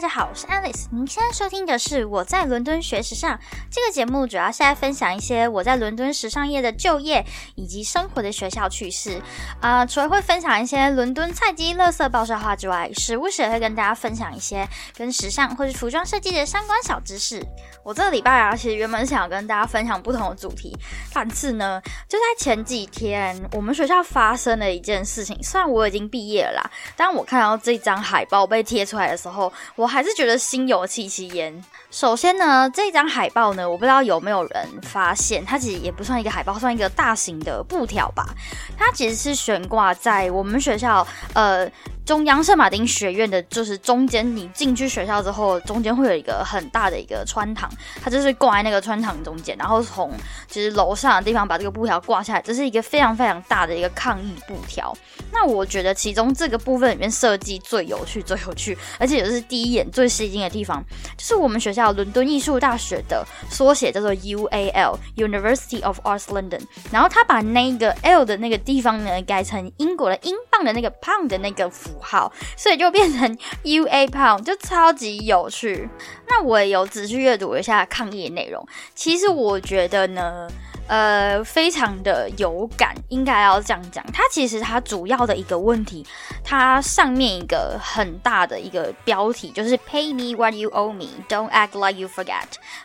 大家好，我是 Alice。您现在收听的是《我在伦敦学时尚》这个节目，主要是在分享一些我在伦敦时尚业的就业以及生活的学校趣事。啊，除了会分享一些伦敦菜鸡、乐色爆笑话之外，时不时也会跟大家分享一些跟时尚或是服装设计的相关小知识。我这个礼拜啊，其实原本想跟大家分享不同的主题，但是呢，就在前几天，我们学校发生了一件事情。虽然我已经毕业了啦，但我看到这张海报被贴出来的时候，我还是觉得心有戚戚焉。首先呢，这张海报呢，我不知道有没有人发现，它其实也不算一个海报，算一个大型的布条吧。它其实是悬挂在我们学校，呃。中央圣马丁学院的就是中间，你进去学校之后，中间会有一个很大的一个穿堂，它就是挂在那个穿堂中间，然后从就是楼上的地方把这个布条挂下来，这是一个非常非常大的一个抗议布条。那我觉得其中这个部分里面设计最有趣、最有趣，而且也是第一眼最吸睛的地方，就是我们学校伦敦艺术大学的缩写叫做 UAL（University of Arts London），然后他把那个 L 的那个地方呢改成英国的英的那个胖的那个符。号，所以就变成 U A 胖就超级有趣。那我也有仔细阅读一下抗议内容，其实我觉得呢。呃，非常的有感，应该要这样讲。它其实它主要的一个问题，它上面一个很大的一个标题就是 “Pay me what you owe me, don't act like you forget”。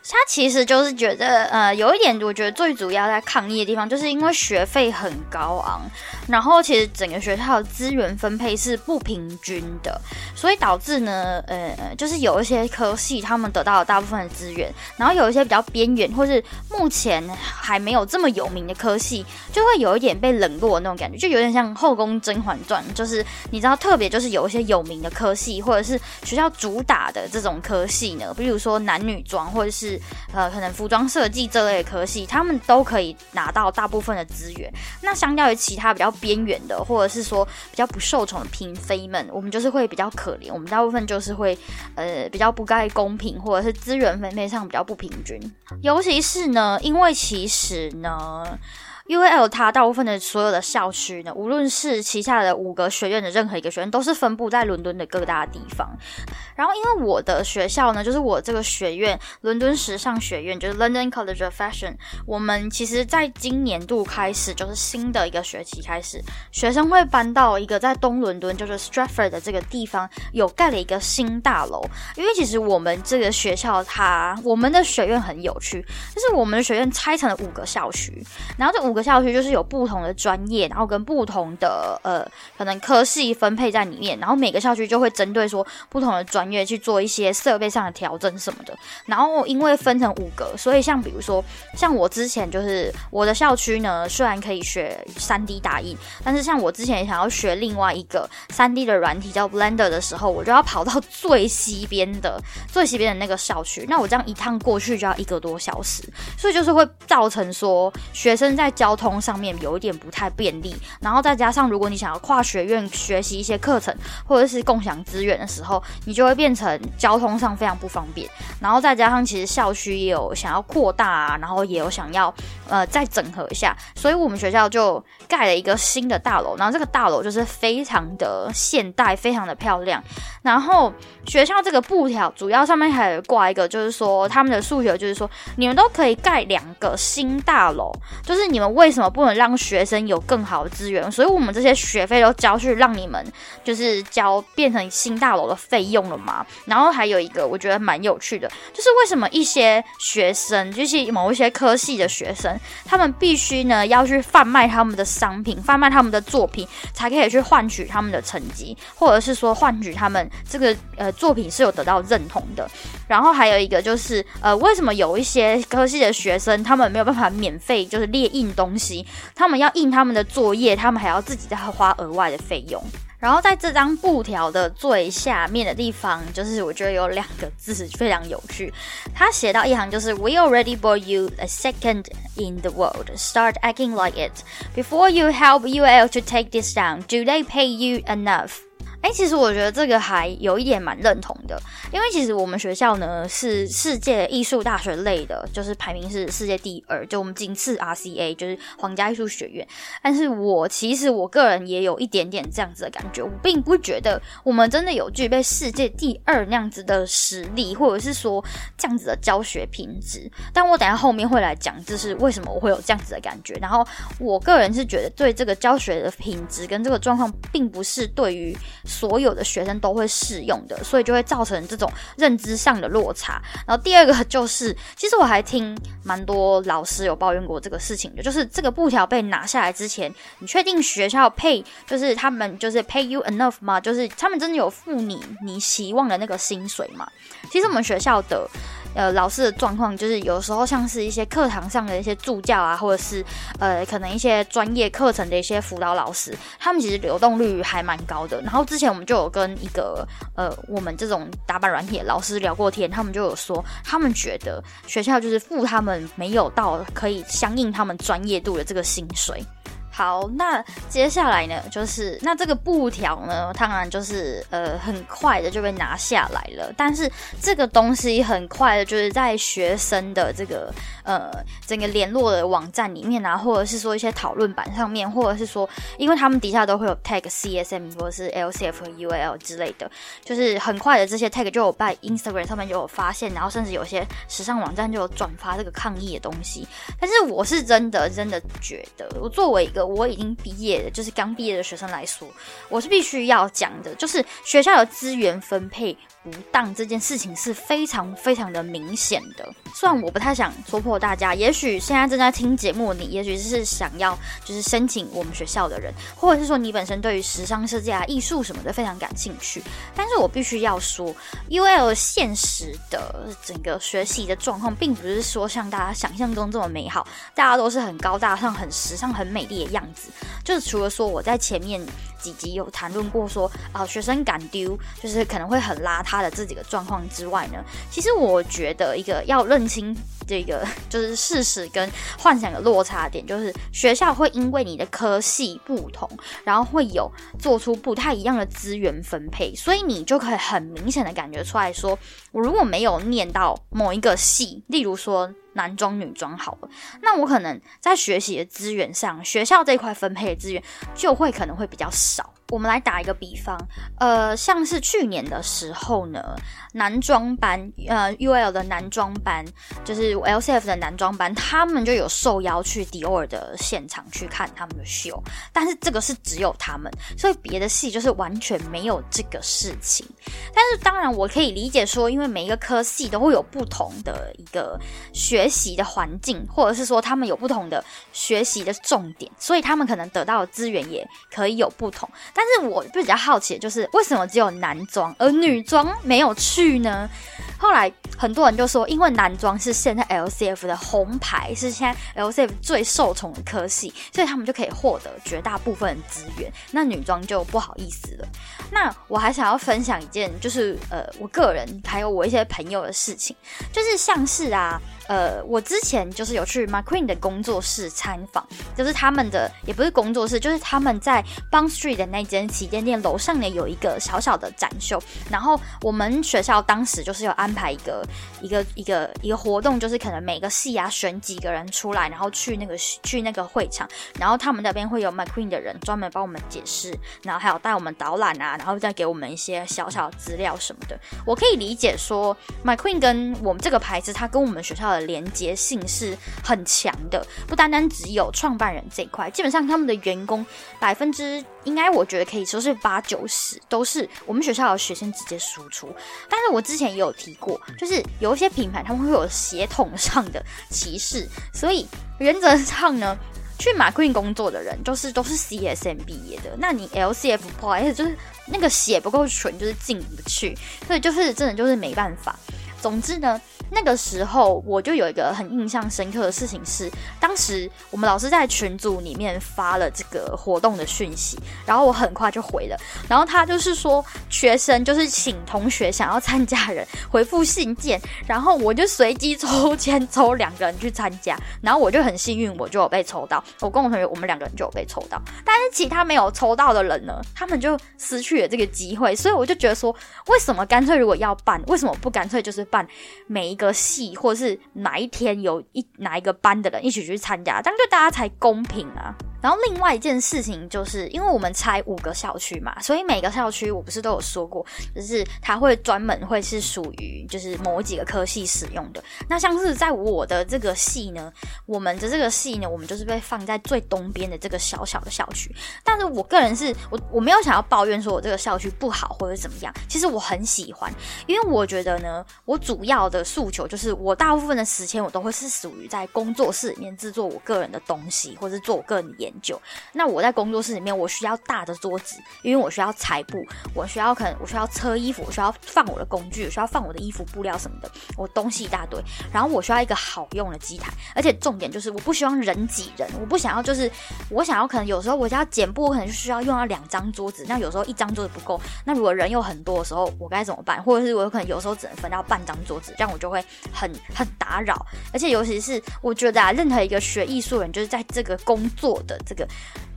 它其实就是觉得，呃，有一点，我觉得最主要在抗议的地方，就是因为学费很高昂，然后其实整个学校的资源分配是不平均的，所以导致呢，呃，就是有一些科系他们得到了大部分的资源，然后有一些比较边缘或是目前还没有。这么有名的科系，就会有一点被冷落的那种感觉，就有点像《后宫甄嬛传》，就是你知道，特别就是有一些有名的科系，或者是学校主打的这种科系呢，比如说男女装，或者是呃可能服装设计这类的科系，他们都可以拿到大部分的资源。那相较于其他比较边缘的，或者是说比较不受宠的嫔妃们，我们就是会比较可怜，我们大部分就是会呃比较不该公平，或者是资源分配上比较不平均。尤其是呢，因为其实。呢。UAL 它大部分的所有的校区呢，无论是旗下的五个学院的任何一个学院，都是分布在伦敦的各大地方。然后，因为我的学校呢，就是我这个学院——伦敦时尚学院，就是 London College of Fashion。我们其实在今年度开始，就是新的一个学期开始，学生会搬到一个在东伦敦，就是 Stratford 的这个地方，有盖了一个新大楼。因为其实我们这个学校，它我们的学院很有趣，就是我们的学院拆成了五个校区，然后这五。个校区就是有不同的专业，然后跟不同的呃可能科系分配在里面，然后每个校区就会针对说不同的专业去做一些设备上的调整什么的。然后因为分成五个，所以像比如说像我之前就是我的校区呢，虽然可以学三 D 打印，但是像我之前想要学另外一个三 D 的软体叫 Blender 的时候，我就要跑到最西边的最西边的那个校区，那我这样一趟过去就要一个多小时，所以就是会造成说学生在教。交通上面有一点不太便利，然后再加上如果你想要跨学院学习一些课程或者是共享资源的时候，你就会变成交通上非常不方便。然后再加上其实校区也有想要扩大啊，然后也有想要呃再整合一下，所以我们学校就盖了一个新的大楼。然后这个大楼就是非常的现代，非常的漂亮。然后学校这个布条主要上面还有挂一个，就是说他们的诉求就是说你们都可以盖两个新大楼，就是你们。为什么不能让学生有更好的资源？所以我们这些学费都交去，让你们就是交变成新大楼的费用了吗？然后还有一个我觉得蛮有趣的，就是为什么一些学生，就是某一些科系的学生，他们必须呢要去贩卖他们的商品，贩卖他们的作品，才可以去换取他们的成绩，或者是说换取他们这个呃作品是有得到认同的。然后还有一个就是呃，为什么有一些科系的学生，他们没有办法免费就是列印东？西，他们要印他们的作业，他们还要自己再花额外的费用。然后在这张布条的最下面的地方，就是我觉得有两个字非常有趣，他写到一行就是 We already bought you a second in the world. Start acting like it before you help UL to take this down. Do they pay you enough? 哎，其实我觉得这个还有一点蛮认同的，因为其实我们学校呢是世界艺术大学类的，就是排名是世界第二，就我们仅次 RCA，就是皇家艺术学院。但是我其实我个人也有一点点这样子的感觉，我并不觉得我们真的有具备世界第二那样子的实力，或者是说这样子的教学品质。但我等下后面会来讲，就是为什么我会有这样子的感觉。然后我个人是觉得，对这个教学的品质跟这个状况，并不是对于。所有的学生都会适用的，所以就会造成这种认知上的落差。然后第二个就是，其实我还听蛮多老师有抱怨过这个事情的，就是这个布条被拿下来之前，你确定学校 pay 就是他们就是 pay you enough 吗？就是他们真的有付你你希望的那个薪水吗？其实我们学校的。呃，老师的状况就是有时候像是一些课堂上的一些助教啊，或者是呃，可能一些专业课程的一些辅导老师，他们其实流动率还蛮高的。然后之前我们就有跟一个呃，我们这种打板软体老师聊过天，他们就有说，他们觉得学校就是付他们没有到可以相应他们专业度的这个薪水。好，那接下来呢，就是那这个布条呢，当然就是呃很快的就被拿下来了。但是这个东西很快的，就是在学生的这个呃整个联络的网站里面啊，或者是说一些讨论板上面，或者是说，因为他们底下都会有 tag CSM 或者是 LCF 和 UL 之类的，就是很快的这些 tag 就有在 Instagram 上面就有发现，然后甚至有些时尚网站就有转发这个抗议的东西。但是我是真的真的觉得，我作为一个我已经毕业的，就是刚毕业的学生来说，我是必须要讲的，就是学校的资源分配。不当这件事情是非常非常的明显的。虽然我不太想戳破大家，也许现在正在听节目，你也许是想要就是申请我们学校的人，或者是说你本身对于时尚设计啊、艺术什么的非常感兴趣。但是我必须要说，UL 现实的整个学习的状况，并不是说像大家想象中这么美好，大家都是很高大上、很时尚、很美丽的样子。就是除了说我在前面。几集有谈论过说啊，学生敢丢，就是可能会很邋遢的这几个状况之外呢，其实我觉得一个要认清这个就是事实跟幻想的落差点，就是学校会因为你的科系不同，然后会有做出不太一样的资源分配，所以你就可以很明显的感觉出来说，我如果没有念到某一个系，例如说。男装、女装好了，那我可能在学习的资源上，学校这块分配的资源就会可能会比较少。我们来打一个比方，呃，像是去年的时候呢，男装班，呃，UL 的男装班，就是 LCF 的男装班，他们就有受邀去迪奥的现场去看他们的秀，但是这个是只有他们，所以别的系就是完全没有这个事情。但是当然，我可以理解说，因为每一个科系都会有不同的一个学习的环境，或者是说他们有不同的学习的重点，所以他们可能得到的资源也可以有不同。但是我比较好奇的就是，为什么只有男装而女装没有去呢？后来很多人就说，因为男装是现在 LCF 的红牌，是现在 LCF 最受宠的科系，所以他们就可以获得绝大部分的资源。那女装就不好意思了。那我还想要分享一件，就是呃，我个人还有我一些朋友的事情，就是像是啊。呃，我之前就是有去 McQueen 的工作室参访，就是他们的也不是工作室，就是他们在 Bond Street 的那间旗舰店楼上呢有一个小小的展秀。然后我们学校当时就是有安排一个一个一个一个活动，就是可能每个系啊选几个人出来，然后去那个去那个会场，然后他们那边会有 McQueen 的人专门帮我们解释，然后还有带我们导览啊，然后再给我们一些小小资料什么的。我可以理解说 McQueen 跟我们这个牌子，它跟我们学校的。连接性是很强的，不单单只有创办人这一块，基本上他们的员工百分之应该我觉得可以说是八九十都是我们学校的学生直接输出。但是我之前也有提过，就是有一些品牌他们会有协同上的歧视，所以原则上呢，去马 queen 工作的人就是都是 CSM 毕业的，那你 LCF 不好意思，就是那个血不够纯，就是进不去，所以就是真的就是没办法。总之呢，那个时候我就有一个很印象深刻的事情是，当时我们老师在群组里面发了这个活动的讯息，然后我很快就回了，然后他就是说学生就是请同学想要参加人回复信件，然后我就随机抽签抽两个人去参加，然后我就很幸运，我就有被抽到，我跟我同学我们两个人就有被抽到，但是其他没有抽到的人呢，他们就失去了这个机会，所以我就觉得说，为什么干脆如果要办，为什么不干脆就是办？每一个系或者是哪一天有一哪一个班的人一起去参加，这样对大家才公平啊。然后另外一件事情就是，因为我们拆五个校区嘛，所以每个校区我不是都有说过，就是它会专门会是属于就是某几个科系使用的。那像是在我的这个系呢，我们的这个系呢，我们就是被放在最东边的这个小小的校区。但是我个人是我我没有想要抱怨说我这个校区不好或者怎么样，其实我很喜欢，因为我觉得呢，我主要的诉求就是我大部分的时间我都会是属于在工作室里面制作我个人的东西，或者做我个人的研。久，那我在工作室里面，我需要大的桌子，因为我需要裁布，我需要可能我需要车衣服，我需要放我的工具，我需要放我的衣服布料什么的，我东西一大堆。然后我需要一个好用的机台，而且重点就是我不希望人挤人，我不想要就是我想要可能有时候我要剪布，我可能就需要用到两张桌子，那有时候一张桌子不够，那如果人又很多的时候，我该怎么办？或者是我有可能有时候只能分到半张桌子，这样我就会很很打扰。而且尤其是我觉得啊，任何一个学艺术人，就是在这个工作的。这个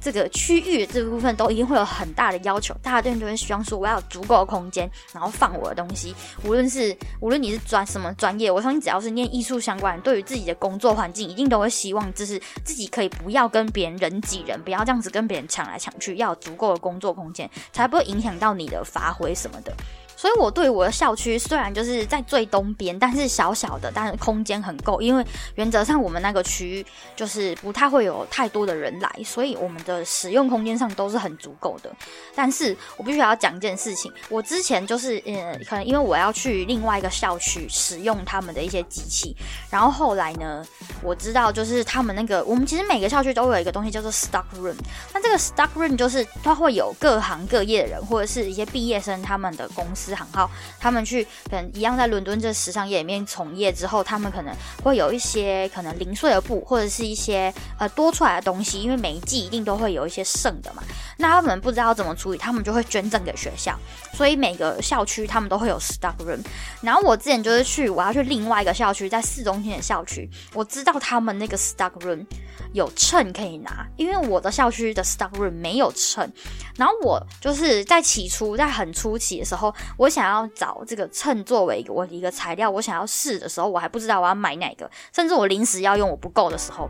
这个区域这部分都一定会有很大的要求，大家都会希望说我要有足够的空间，然后放我的东西。无论是无论你是专什么专业，我相信只要是念艺术相关，对于自己的工作环境，一定都会希望就是自己可以不要跟别人人挤人，不要这样子跟别人抢来抢去，要有足够的工作空间，才不会影响到你的发挥什么的。所以，我对我的校区虽然就是在最东边，但是小小的，但是空间很够。因为原则上我们那个区就是不太会有太多的人来，所以我们的使用空间上都是很足够的。但是我必须要讲一件事情，我之前就是呃，可能因为我要去另外一个校区使用他们的一些机器，然后后来呢，我知道就是他们那个，我们其实每个校区都有一个东西叫做 stock room。那这个 stock room 就是它会有各行各业的人或者是一些毕业生他们的公司。行号，他们去可能一样在伦敦这时尚业里面从业之后，他们可能会有一些可能零碎的布，或者是一些呃多出来的东西，因为每一季一定都会有一些剩的嘛。那他们不知道怎么处理，他们就会捐赠给学校。所以每个校区他们都会有 stock room。然后我之前就是去，我要去另外一个校区，在市中心的校区，我知道他们那个 stock room 有秤可以拿，因为我的校区的 stock room 没有秤。然后我就是在起初在很初期的时候。我想要找这个秤作为我一个材料，我想要试的时候，我还不知道我要买哪个，甚至我临时要用我不够的时候。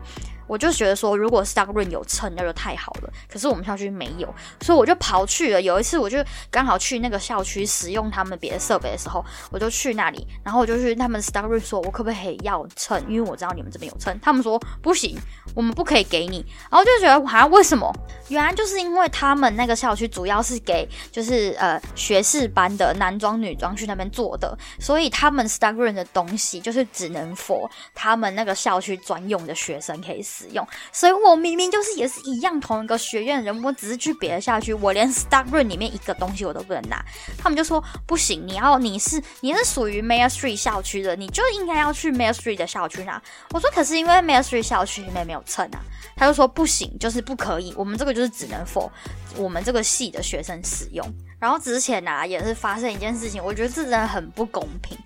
我就觉得说，如果 Stock Room 有秤，那就太好了。可是我们校区没有，所以我就跑去了。有一次，我就刚好去那个校区使用他们别的设备的时候，我就去那里，然后我就去他们 Stock Room 说，我可不可以要秤？因为我知道你们这边有秤。他们说不行，我们不可以给你。然后就觉得，好像为什么？原来就是因为他们那个校区主要是给就是呃学士班的男装女装去那边做的，所以他们 Stock Room 的东西就是只能 for 他们那个校区专用的学生可以使使用，所以我明明就是也是一样同一个学院的人，我只是去别的校区，我连 Stock Room 里面一个东西我都不能拿。他们就说不行，你要你是你是属于 m a i r Street 校区的，你就应该要去 m a i r Street 的校区拿。我说可是因为 m a i r Street 校区里面没有秤啊。他就说不行，就是不可以，我们这个就是只能 for 我们这个系的学生使用。然后之前啊，也是发生一件事情，我觉得这真的很不公平。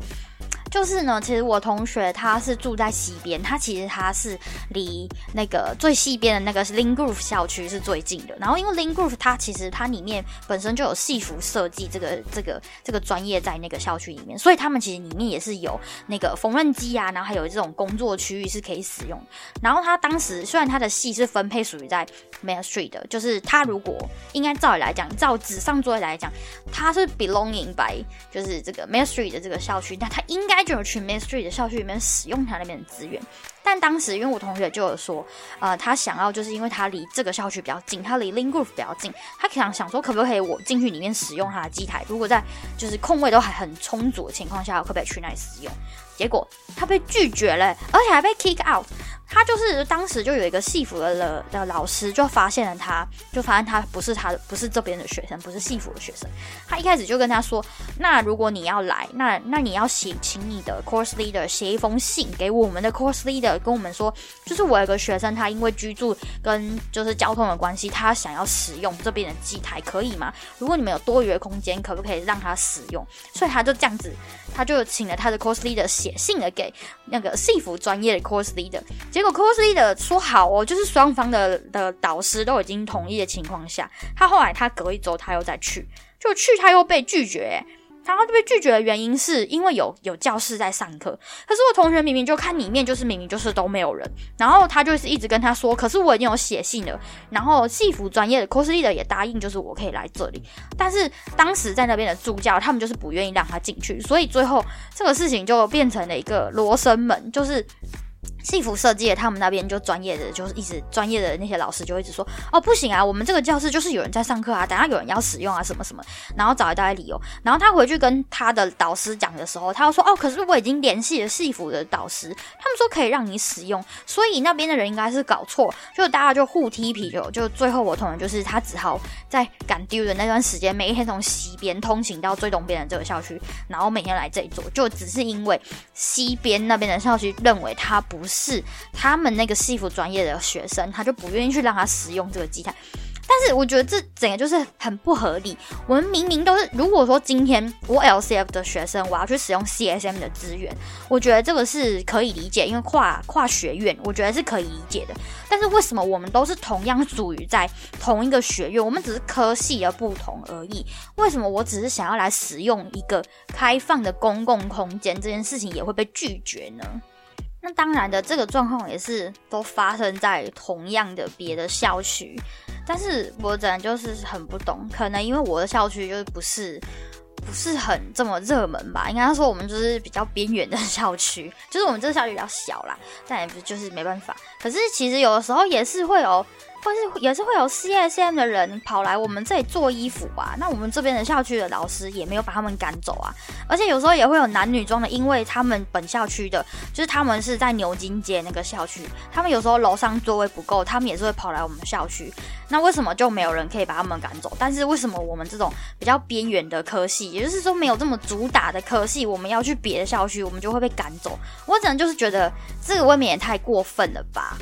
就是呢，其实我同学他是住在西边，他其实他是离那个最西边的那个 Lin Grove 校区是最近的。然后因为 Lin Grove 它其实它里面本身就有戏服设计这个这个这个专业在那个校区里面，所以他们其实里面也是有那个缝纫机啊，然后还有这种工作区域是可以使用。然后他当时虽然他的戏是分配属于在 Main Street 的，就是他如果应该照理来讲，照纸上作业来讲，他是 belonging by 就是这个 Main Street 的这个校区，那他应该。就有去 Main Street 的校区里面使用他那边的资源，但当时因为我同学就有说，呃，他想要就是因为他离这个校区比较近，他离 Lingroup 比较近，他想想说可不可以我进去里面使用他的机台，如果在就是空位都还很充足的情况下，可不可以去那里使用？结果他被拒绝了，而且还被 kick out。他就是当时就有一个戏服的了的老师就发现了他，就发现他不是他的，不是这边的学生，不是戏服的学生。他一开始就跟他说：“那如果你要来，那那你要写，请你的 course leader 写一封信给我们的 course leader，跟我们说，就是我有个学生，他因为居住跟就是交通的关系，他想要使用这边的机台，可以吗？如果你们有多余的空间，可不可以让他使用？所以他就这样子，他就请了他的 course leader 写信了给那个戏服专业的 course leader，结果 course leader 说好哦，就是双方的的导师都已经同意的情况下，他后来他隔一周他又再去，就去他又被拒绝。然后就被拒绝的原因是因为有有教室在上课，可是我同学明明就看里面就是明明就是都没有人，然后他就是一直跟他说，可是我已经有写信了，然后戏服专业的 cosy 的也答应就是我可以来这里，但是当时在那边的助教他们就是不愿意让他进去，所以最后这个事情就变成了一个罗生门，就是。戏服设计的，他们那边就专业的，就是一直专业的那些老师就一直说，哦不行啊，我们这个教室就是有人在上课啊，等下有人要使用啊，什么什么，然后找一大堆理由。然后他回去跟他的导师讲的时候，他又说，哦，可是我已经联系了戏服的导师，他们说可以让你使用，所以那边的人应该是搞错，就大家就互踢皮球，就最后我同学就是他只好在赶丢的那段时间，每一天从西边通行到最东边的这个校区，然后每天来这一座，就只是因为西边那边的校区认为他不是。是他们那个戏服专业的学生，他就不愿意去让他使用这个机台。但是我觉得这整个就是很不合理。我们明明都是，如果说今天我 LCF 的学生，我要去使用 CSM 的资源，我觉得这个是可以理解，因为跨跨学院，我觉得是可以理解的。但是为什么我们都是同样属于在同一个学院，我们只是科系的不同而已？为什么我只是想要来使用一个开放的公共空间，这件事情也会被拒绝呢？那当然的，这个状况也是都发生在同样的别的校区，但是我真的就是很不懂，可能因为我的校区就是不是不是很这么热门吧，应该说我们就是比较边缘的 校区，就是我们这个校区比较小啦，但也不就是没办法。可是其实有的时候也是会有。或是也是会有 CSM 的人跑来我们这里做衣服吧，那我们这边的校区的老师也没有把他们赶走啊。而且有时候也会有男女装的，因为他们本校区的，就是他们是在牛津街那个校区，他们有时候楼上座位不够，他们也是会跑来我们校区。那为什么就没有人可以把他们赶走？但是为什么我们这种比较边缘的科系，也就是说没有这么主打的科系，我们要去别的校区，我们就会被赶走？我只能就是觉得这个未免也太过分了吧。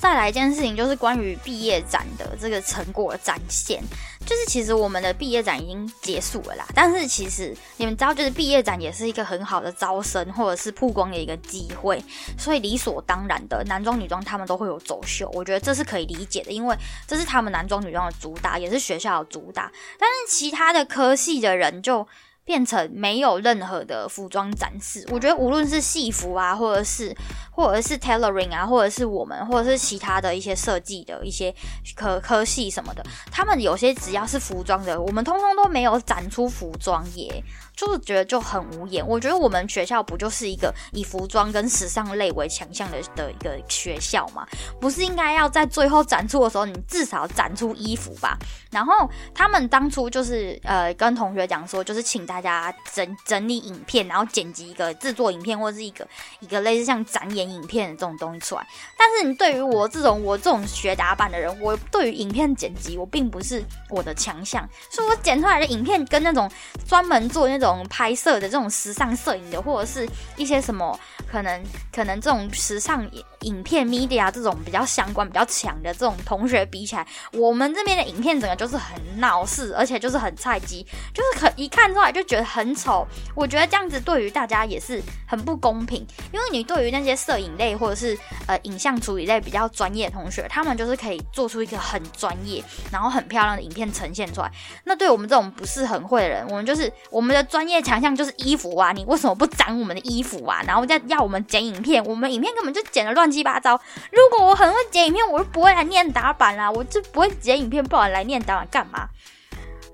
再来一件事情，就是关于毕业展的这个成果展现。就是其实我们的毕业展已经结束了啦，但是其实你们知道，就是毕业展也是一个很好的招生或者是曝光的一个机会，所以理所当然的男装女装他们都会有走秀，我觉得这是可以理解的，因为这是他们男装女装的主打，也是学校的主打。但是其他的科系的人就。变成没有任何的服装展示，我觉得无论是戏服啊，或者是或者是 tailoring 啊，或者是我们，或者是其他的一些设计的一些科科系什么的，他们有些只要是服装的，我们通通都没有展出服装耶。就是觉得就很无言。我觉得我们学校不就是一个以服装跟时尚类为强项的的一个学校吗？不是应该要在最后展出的时候，你至少展出衣服吧？然后他们当初就是呃跟同学讲说，就是请大大家整整理影片，然后剪辑一个制作影片或者是一个一个类似像展演影片的这种东西出来。但是你对于我这种我这种学打板的人，我对于影片剪辑我并不是我的强项，所以我剪出来的影片跟那种专门做那种。拍摄的这种时尚摄影的，或者是一些什么可能可能这种时尚影片 media 这种比较相关比较强的这种同学比起来，我们这边的影片整个就是很闹事，而且就是很菜鸡，就是可一看出来就觉得很丑。我觉得这样子对于大家也是很不公平，因为你对于那些摄影类或者是呃影像处理类比较专业的同学，他们就是可以做出一个很专业然后很漂亮的影片呈现出来。那对我们这种不是很会的人，我们就是我们的专业强项就是衣服啊，你为什么不展我们的衣服啊？然后再要我们剪影片，我们影片根本就剪的乱七八糟。如果我很会剪影片，我就不会来念打板啦，我就不会剪影片，不好来念打板干嘛？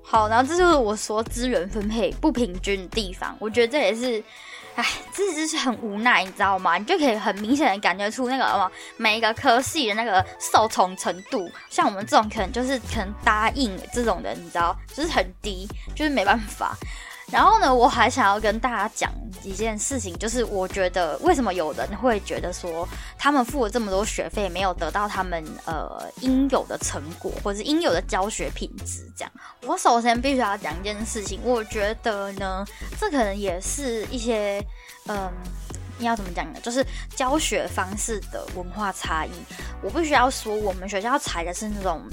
好，然后这就是我说资源分配不平均的地方，我觉得这也是。唉，这就是很无奈，你知道吗？你就可以很明显的感觉出那个什么每一个科系的那个受宠程度，像我们这种可能就是可能答应这种的，你知道，就是很低，就是没办法。然后呢，我还想要跟大家讲一件事情，就是我觉得为什么有人会觉得说他们付了这么多学费，没有得到他们呃应有的成果，或者是应有的教学品质？这样，我首先必须要讲一件事情，我觉得呢，这可能也是一些嗯。你要怎么讲呢？就是教学方式的文化差异。我必须要说，我们学校采的是那种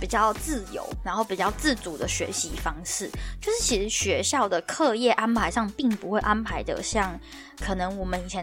比较自由，然后比较自主的学习方式。就是其实学校的课业安排上，并不会安排的像。可能我们以前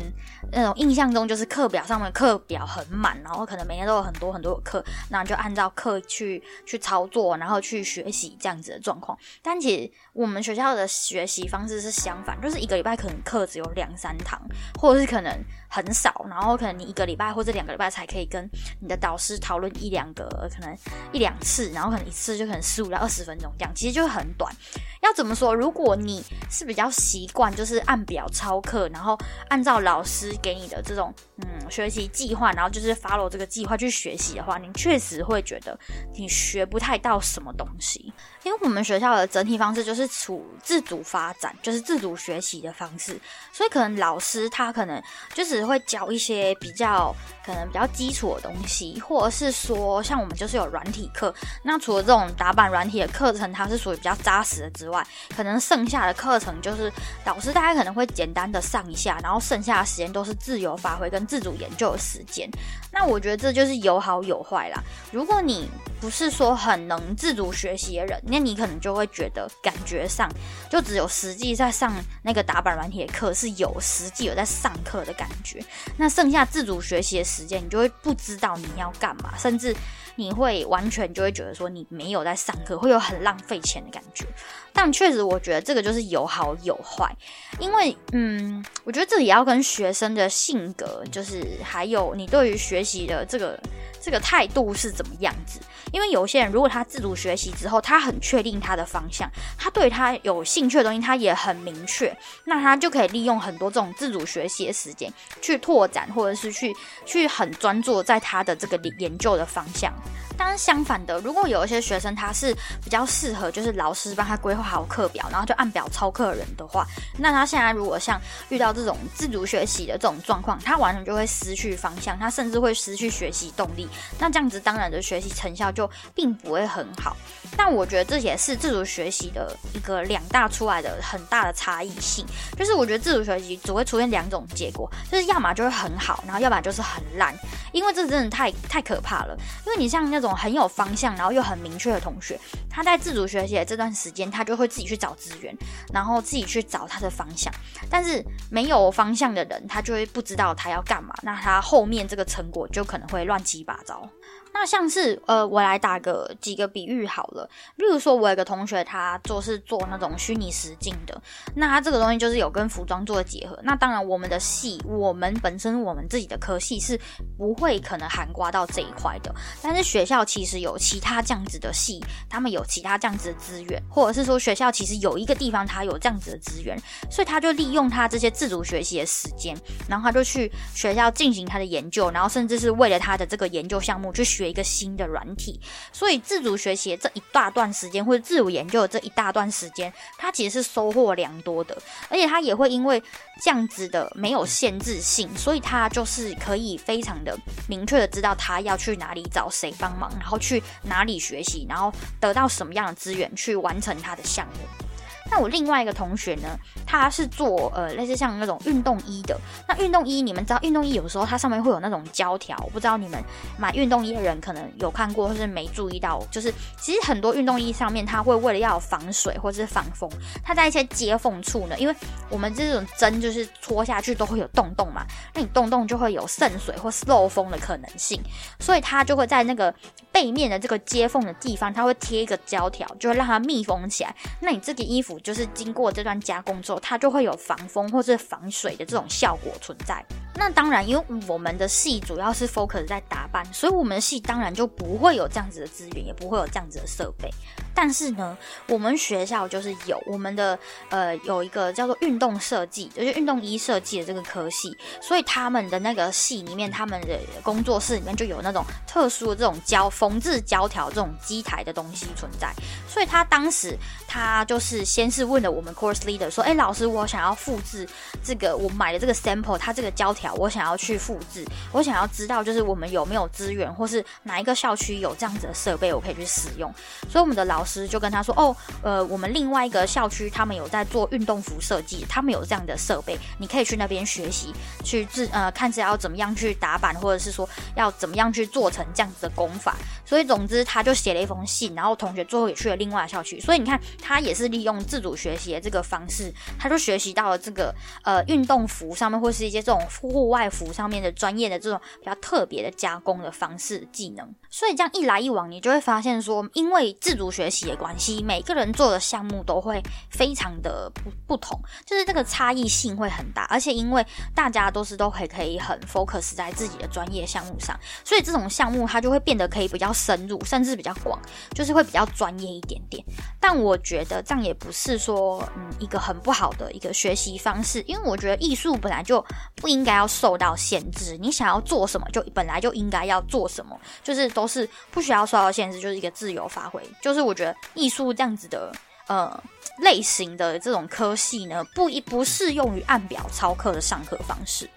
那种印象中，就是课表上面课表很满，然后可能每天都有很多很多的课，那就按照课去去操作，然后去学习这样子的状况。但其实我们学校的学习方式是相反，就是一个礼拜可能课只有两三堂，或者是可能很少，然后可能你一个礼拜或者两个礼拜才可以跟你的导师讨论一两个，可能一两次，然后可能一次就可能十五到二十分钟这样，其实就很短。要怎么说？如果你是比较习惯就是按表操课，然后按照老师给你的这种嗯学习计划，然后就是 follow 这个计划去学习的话，你确实会觉得你学不太到什么东西。因为我们学校的整体方式就是处自主发展，就是自主学习的方式，所以可能老师他可能就只会教一些比较可能比较基础的东西，或者是说像我们就是有软体课，那除了这种打板软体的课程，它是属于比较扎实的之外，可能剩下的课程就是导师大家可能会简单的上一下，然后剩下的时间都是自由发挥跟自主研究的时间。那我觉得这就是有好有坏啦。如果你不是说很能自主学习的人，那你可能就会觉得感觉上就只有实际在上那个打板软体的课是有实际有在上课的感觉，那剩下自主学习的时间，你就会不知道你要干嘛，甚至你会完全就会觉得说你没有在上课，会有很浪费钱的感觉。但确实，我觉得这个就是有好有坏，因为嗯，我觉得这也要跟学生的性格，就是还有你对于学习的这个这个态度是怎么样子。因为有些人如果他自主学习之后，他很确定他的方向，他对他有兴趣的东西，他也很明确，那他就可以利用很多这种自主学习的时间去拓展，或者是去去很专注在他的这个研究的方向。当然，相反的，如果有一些学生他是比较适合，就是老师帮他规划好课表，然后就按表操课人的话，那他现在如果像遇到这种自主学习的这种状况，他完全就会失去方向，他甚至会失去学习动力。那这样子，当然的学习成效就并不会很好。但我觉得这也是自主学习的一个两大出来的很大的差异性，就是我觉得自主学习只会出现两种结果，就是要么就会很好，然后要不然就是很烂。因为这真的太太可怕了。因为你像那种很有方向，然后又很明确的同学，他在自主学习的这段时间，他就会自己去找资源，然后自己去找他的方向。但是没有方向的人，他就会不知道他要干嘛，那他后面这个成果就可能会乱七八糟。那像是呃，我来打个几个比喻好了。例如说，我有个同学，他做是做那种虚拟实境的，那他这个东西就是有跟服装做的结合。那当然，我们的系，我们本身我们自己的科系是不会可能涵盖到这一块的。但是学校其实有其他这样子的系，他们有其他这样子的资源，或者是说学校其实有一个地方它有这样子的资源，所以他就利用他这些自主学习的时间，然后他就去学校进行他的研究，然后甚至是为了他的这个研究项目去学。一个新的软体，所以自主学习这一大段时间，或者自主研究这一大段时间，它其实是收获良多的，而且它也会因为这样子的没有限制性，所以它就是可以非常的明确的知道他要去哪里找谁帮忙，然后去哪里学习，然后得到什么样的资源去完成他的项目。那我另外一个同学呢，他是做呃类似像那种运动衣的。那运动衣，你们知道运动衣有时候它上面会有那种胶条，我不知道你们买运动衣的人可能有看过或是没注意到，就是其实很多运动衣上面它会为了要防水或是防风，它在一些接缝处呢，因为我们这种针就是戳下去都会有洞洞嘛，那你洞洞就会有渗水或是漏风的可能性，所以它就会在那个背面的这个接缝的地方，它会贴一个胶条，就会让它密封起来。那你这个衣服。就是经过这段加工之后，它就会有防风或是防水的这种效果存在。那当然，因为我们的戏主要是 focus 在打扮，所以我们的戏当然就不会有这样子的资源，也不会有这样子的设备。但是呢，我们学校就是有我们的呃有一个叫做运动设计，就是运动衣设计的这个科系，所以他们的那个系里面，他们的工作室里面就有那种特殊的这种胶缝制胶条这种机台的东西存在。所以他当时他就是先是问了我们 course leader 说：“哎，老师，我想要复制这个我买的这个 sample，它这个胶条我想要去复制，我想要知道就是我们有没有资源，或是哪一个校区有这样子的设备，我可以去使用。”所以我们的老师就跟他说：“哦，呃，我们另外一个校区他们有在做运动服设计，他们有这样的设备，你可以去那边学习，去自呃看是要怎么样去打板，或者是说要怎么样去做成这样子的功法。所以总之他就写了一封信，然后同学最后也去了另外的校区。所以你看，他也是利用自主学习的这个方式，他就学习到了这个呃运动服上面或是一些这种户外服上面的专业的这种比较特别的加工的方式技能。所以这样一来一往，你就会发现说，因为自主学习的关系，每个人做的项目都会非常的不不同，就是这个差异性会很大。而且因为大家都是都可可以很 focus 在自己的专业项目上，所以这种项目它就会变得可以比较深入，甚至比较广，就是会比较专业一点点。但我觉得这样也不是说嗯一个很不好的一个学习方式，因为我觉得艺术本来就不应该要受到限制，你想要做什么就本来就应该要做什么，就是都是不需要受到限制，就是一个自由发挥。就是我觉得艺术这样子的呃类型的这种科系呢，不一不适用于按表操课的上课方式。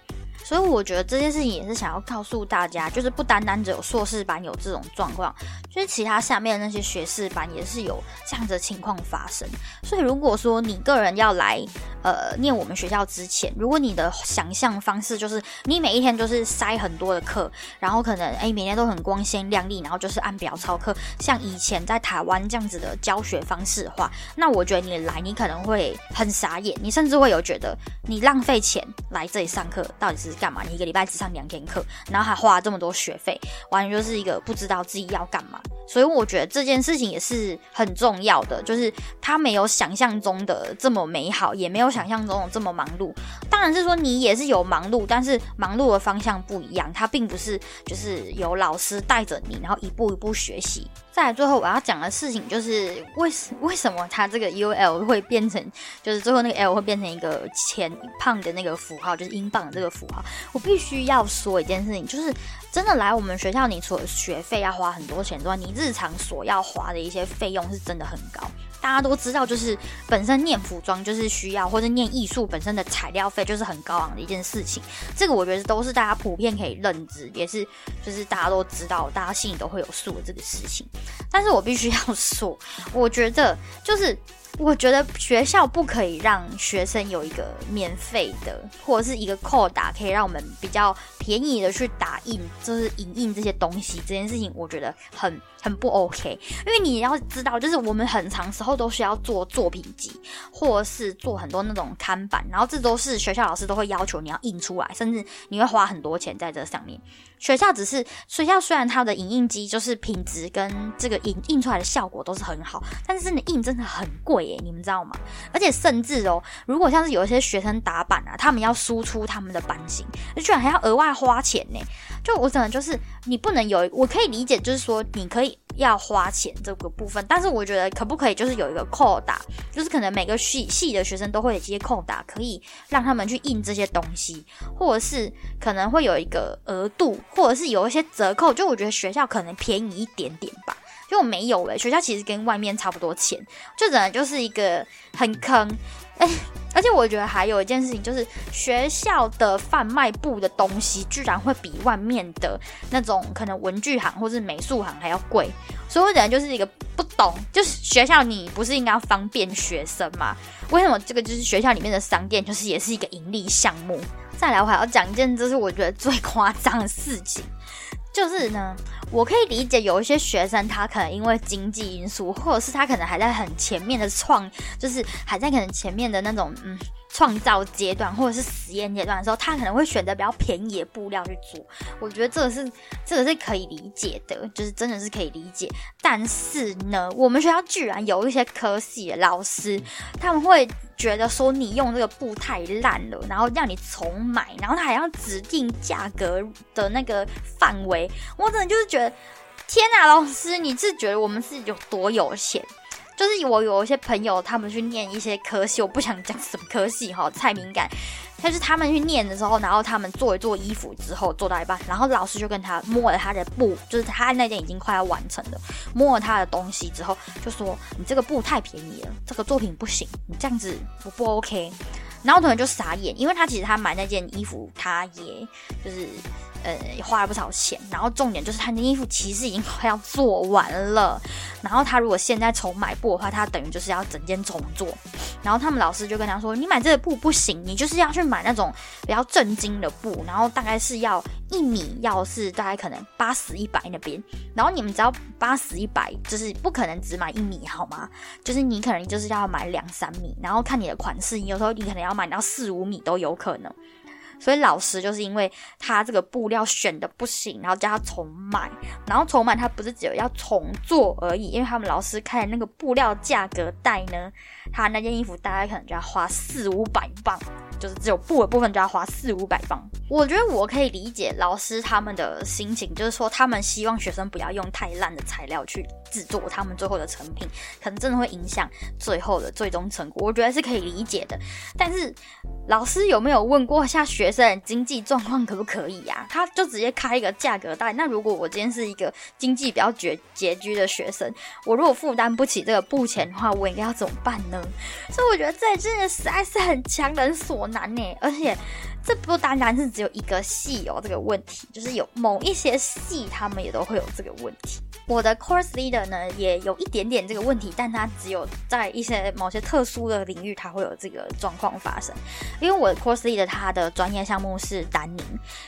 所以我觉得这件事情也是想要告诉大家，就是不单单只有硕士班有这种状况，就是其他下面的那些学士班也是有这样的情况发生。所以如果说你个人要来呃念我们学校之前，如果你的想象方式就是你每一天就是塞很多的课，然后可能哎每天都很光鲜亮丽，然后就是按表操课，像以前在台湾这样子的教学方式的话，那我觉得你来你可能会很傻眼，你甚至会有觉得你浪费钱来这里上课到底是。干嘛？你一个礼拜只上两天课，然后还花了这么多学费，完全就是一个不知道自己要干嘛。所以我觉得这件事情也是很重要的，就是他没有想象中的这么美好，也没有想象中的这么忙碌。当然是说你也是有忙碌，但是忙碌的方向不一样。他并不是就是有老师带着你，然后一步一步学习。再最后我要讲的事情就是为什为什么它这个 U L 会变成，就是最后那个 L 会变成一个钱胖的那个符号，就是英镑这个符号。我必须要说一件事情，就是真的来我们学校，你除了学费要花很多钱之外，你日常所要花的一些费用是真的很高。大家都知道，就是本身念服装就是需要，或者念艺术本身的材料费就是很高昂的一件事情。这个我觉得都是大家普遍可以认知，也是就是大家都知道，大家心里都会有数的这个事情。但是我必须要说，我觉得就是。我觉得学校不可以让学生有一个免费的，或者是一个扣打，可以让我们比较便宜的去打印，就是影印这些东西。这件事情我觉得很很不 OK，因为你要知道，就是我们很长时候都需要做作品集，或是做很多那种看板，然后这都是学校老师都会要求你要印出来，甚至你会花很多钱在这上面。学校只是学校，虽然它的影印机就是品质跟这个印印出来的效果都是很好，但是真的印真的很贵耶，你们知道吗？而且甚至哦，如果像是有一些学生打板啊，他们要输出他们的版型，居然还要额外花钱呢。就我只能就是你不能有，我可以理解，就是说你可以。要花钱这个部分，但是我觉得可不可以就是有一个扣打，就是可能每个系系的学生都会有这些扣打，可以让他们去印这些东西，或者是可能会有一个额度，或者是有一些折扣。就我觉得学校可能便宜一点点吧，就没有诶，学校其实跟外面差不多钱，就可能就是一个很坑。哎，而且我觉得还有一件事情，就是学校的贩卖部的东西居然会比外面的那种可能文具行或是美术行还要贵。所有人就是一个不懂，就是学校你不是应该要方便学生吗？为什么这个就是学校里面的商店就是也是一个盈利项目？再来，我还要讲一件，这是我觉得最夸张的事情。就是呢，我可以理解有一些学生，他可能因为经济因素，或者是他可能还在很前面的创，就是还在可能前面的那种嗯创造阶段，或者是实验阶段的时候，他可能会选择比较便宜的布料去做。我觉得这个是这个是可以理解的，就是真的是可以理解。但是呢，我们学校居然有一些科系的老师，他们会。觉得说你用这个布太烂了，然后让你重买，然后他还要指定价格的那个范围，我真的就是觉得，天哪，老师，你是觉得我们是有多有钱？就是我有一些朋友，他们去念一些科系，我不想讲什么科系哈，太敏感。但是他们去念的时候，然后他们做一做衣服之后，做到一半，然后老师就跟他摸了他的布，就是他那件已经快要完成了，摸了他的东西之后，就说你这个布太便宜了，这个作品不行，你这样子不不 OK。然后同学就傻眼，因为他其实他买那件衣服，他也就是。呃，花了不少钱，然后重点就是他的衣服其实已经快要做完了，然后他如果现在重买布的话，他等于就是要整件重做。然后他们老师就跟他说：“你买这个布不行，你就是要去买那种比较正经的布，然后大概是要一米，要是大概可能八十一百那边。然后你们只要八十一百，就是不可能只买一米好吗？就是你可能就是要买两三米，然后看你的款式，你有时候你可能要买到四五米都有可能。”所以老师就是因为他这个布料选的不行，然后叫他重买，然后重买他不是只有要重做而已，因为他们老师开的那个布料价格带呢，他那件衣服大概可能就要花四五百磅。就是只有布的部分就要花四五百磅，我觉得我可以理解老师他们的心情，就是说他们希望学生不要用太烂的材料去制作他们最后的成品，可能真的会影响最后的最终成果，我觉得是可以理解的。但是老师有没有问过下学生经济状况可不可以呀？他就直接开一个价格带。那如果我今天是一个经济比较拮拮据的学生，我如果负担不起这个布钱的话，我应该要怎么办呢？所以我觉得这真的实在是很强人所。难呢，而且这不单单是只有一个系有这个问题，就是有某一些系他们也都会有这个问题。我的 course leader 呢也有一点点这个问题，但他只有在一些某些特殊的领域，他会有这个状况发生。因为我的 course leader 他的专业项目是丹宁，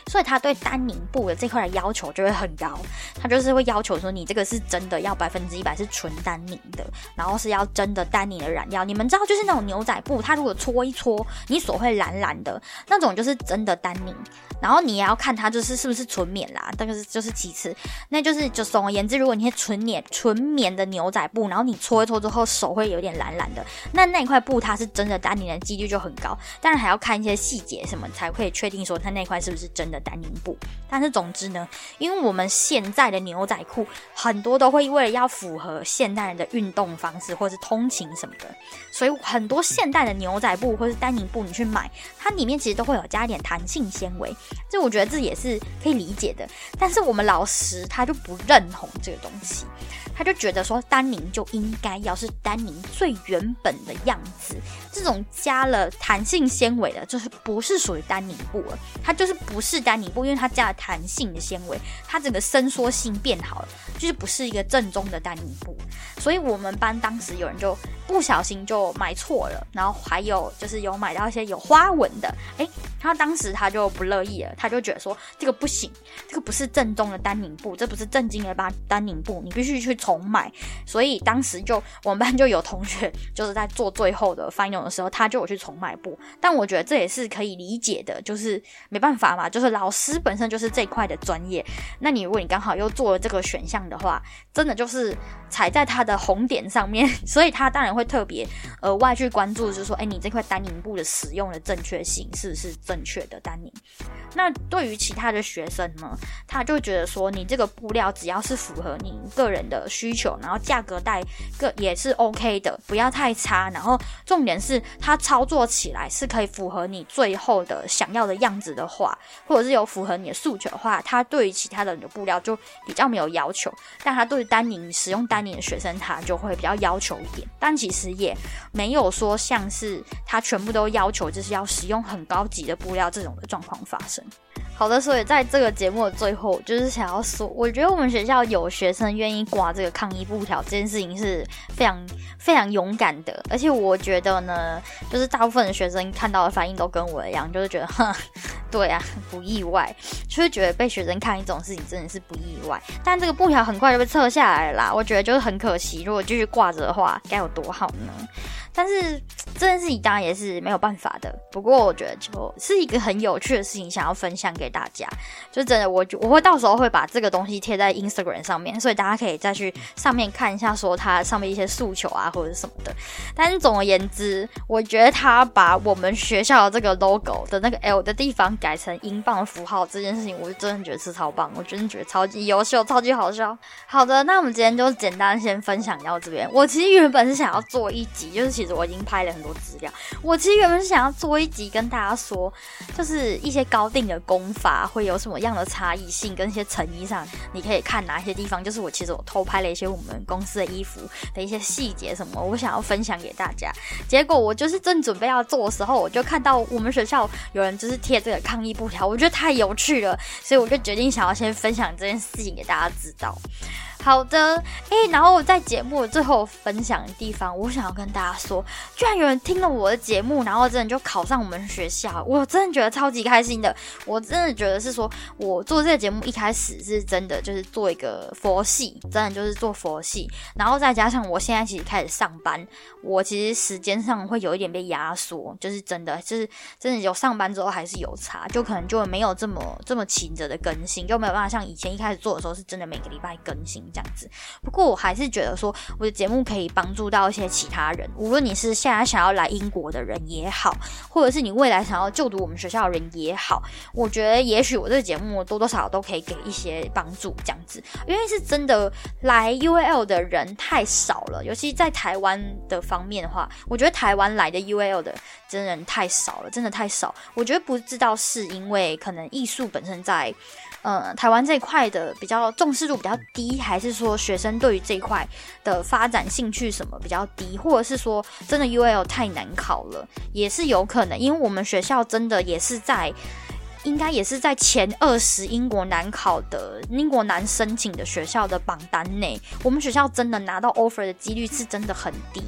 所以他对丹宁布的这块的要求就会很高。他就是会要求说，你这个是真的要百分之一百是纯丹宁的，然后是要真的丹宁的染料。你们知道，就是那种牛仔布，它如果搓一搓，你手会蓝蓝的那种，就是真的单宁。然后你也要看它就是是不是纯棉啦，这个是就是其次，那就是就总而言之，如果你是纯棉纯棉的牛仔布，然后你搓一搓之后手会有点懒懒的，那那块布它是真的丹宁的几率就很高，当然还要看一些细节什么才会确定说它那块是不是真的丹宁布。但是总之呢，因为我们现在的牛仔裤很多都会为了要符合现代人的运动方式或是通勤什么的，所以很多现代的牛仔布或是丹宁布你去买，它里面其实都会有加一点弹性纤维。这我觉得这也是可以理解的，但是我们老师他就不认同这个东西，他就觉得说丹宁就应该要是丹宁最原本的样子，这种加了弹性纤维的，就是不是属于丹宁布了，它就是不是丹宁布，因为它加了弹性的纤维，它整个伸缩性变好了，就是不是一个正宗的丹宁布，所以我们班当时有人就不小心就买错了，然后还有就是有买到一些有花纹的，诶，他当时他就不乐意了。他就觉得说这个不行，这个不是正宗的丹宁布，这不是正经的丹丹宁布，你必须去重买。所以当时就我们班就有同学就是在做最后的 final 的时候，他就有去重买布。但我觉得这也是可以理解的，就是没办法嘛，就是老师本身就是这块的专业。那你如果你刚好又做了这个选项的话，真的就是踩在他的红点上面，所以他当然会特别额外去关注，就是说，哎，你这块单宁布的使用的正确性是不是正确的单宁？那对于其他的学生呢，他就觉得说，你这个布料只要是符合你个人的需求，然后价格带个也是 OK 的，不要太差。然后重点是它操作起来是可以符合你最后的想要的样子的话，或者是有符合你的诉求的话，他对于其他的布料就比较没有要求。但他对于丹宁使用丹宁的学生，他就会比较要求一点。但其实也没有说像是他全部都要求就是要使用很高级的布料这种的状况发生。好的，所以在这个节目的最后，就是想要说，我觉得我们学校有学生愿意挂这个抗议布条这件事情是非常非常勇敢的，而且我觉得呢，就是大部分的学生看到的反应都跟我一样，就是觉得，哼，对啊，不意外，就是觉得被学生抗议这种事情真的是不意外。但这个布条很快就被撤下来啦，我觉得就是很可惜，如果继续挂着的话，该有多好呢？但是这件事情当然也是没有办法的。不过我觉得就是一个很有趣的事情，想要分享给大家。就真的，我我会到时候会把这个东西贴在 Instagram 上面，所以大家可以再去上面看一下，说它上面一些诉求啊或者什么的。但是总而言之，我觉得他把我们学校的这个 logo 的那个 L 的地方改成英镑符号这件事情，我就真的觉得是超棒，我真的觉得超级优秀，超级好笑。好的，那我们今天就简单先分享到这边。我其实原本是想要做一集，就是其实我已经拍了很多资料。我其实原本是想要做一集跟大家说，就是一些高定的功法会有什么样的差异性，跟一些成衣上你可以看哪些地方。就是我其实我偷拍了一些我们公司的衣服的一些细节什么，我想要分享给大家。结果我就是正准备要做的时候，我就看到我们学校有人就是贴这个抗议布条，我觉得太有趣了，所以我就决定想要先分享这件事情给大家知道。好的，哎，然后在节目最后分享的地方，我想要跟大家说，居然有人听了我的节目，然后真的就考上我们学校，我真的觉得超级开心的。我真的觉得是说，我做这个节目一开始是真的就是做一个佛系，真的就是做佛系，然后再加上我现在其实开始上班，我其实时间上会有一点被压缩，就是真的，就是真的有上班之后还是有差，就可能就没有这么这么勤着的更新，就没有办法像以前一开始做的时候是真的每个礼拜更新。这样子，不过我还是觉得说，我的节目可以帮助到一些其他人。无论你是现在想要来英国的人也好，或者是你未来想要就读我们学校的人也好，我觉得也许我这个节目多多少少都可以给一些帮助。这样子，因为是真的来 U L 的人太少了，尤其在台湾的方面的话，我觉得台湾来的 U L 的真人太少了，真的太少。我觉得不知道是因为可能艺术本身在。呃，台湾这一块的比较重视度比较低，还是说学生对于这一块的发展兴趣什么比较低，或者是说真的 UL 太难考了，也是有可能，因为我们学校真的也是在。应该也是在前二十英国难考的英国难申请的学校的榜单内。我们学校真的拿到 offer 的几率是真的很低，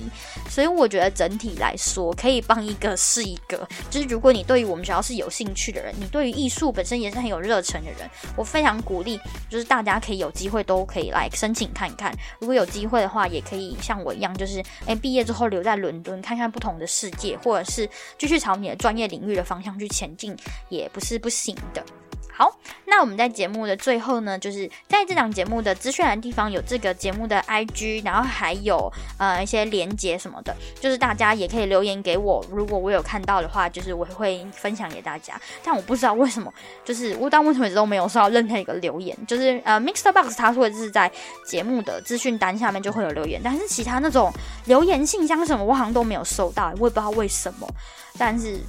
所以我觉得整体来说可以帮一个是一个。就是如果你对于我们学校是有兴趣的人，你对于艺术本身也是很有热忱的人，我非常鼓励，就是大家可以有机会都可以来申请看看。如果有机会的话，也可以像我一样，就是诶毕业之后留在伦敦看看不同的世界，或者是继续朝你的专业领域的方向去前进，也不是。不行的。好，那我们在节目的最后呢，就是在这档节目的资讯栏地方有这个节目的 IG，然后还有呃一些连接什么的，就是大家也可以留言给我，如果我有看到的话，就是我会分享给大家。但我不知道为什么，就是我到目前为止都没有收到任何一个留言，就是呃 Mixer Box 他说的是在节目的资讯单下面就会有留言，但是其他那种留言信箱什么，我好像都没有收到，我也不知道为什么。但是。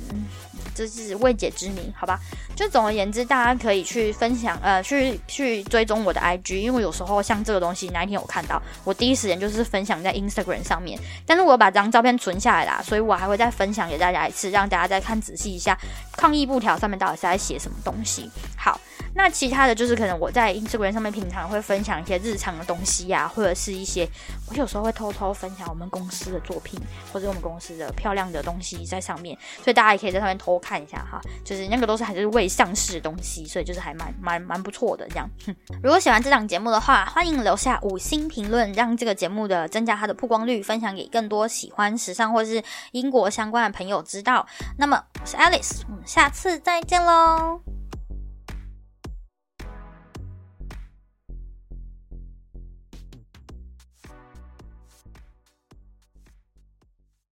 这是未解之谜，好吧？就总而言之，大家可以去分享，呃，去去追踪我的 IG，因为有时候像这个东西，哪一天我看到，我第一时间就是分享在 Instagram 上面。但是我把这张照片存下来啦，所以我还会再分享给大家一次，让大家再看仔细一下抗议布条上面到底是在写什么东西。好。那其他的就是可能我在 Instagram 上面平常会分享一些日常的东西呀，或者是一些我有时候会偷偷分享我们公司的作品，或者我们公司的漂亮的东西在上面，所以大家也可以在上面偷看一下哈。就是那个都是还是未上市的东西，所以就是还蛮蛮蛮不错的这样。如果喜欢这档节目的话，欢迎留下五星评论，让这个节目的增加它的曝光率，分享给更多喜欢时尚或是英国相关的朋友知道。那么我是 Alice，我们下次再见喽。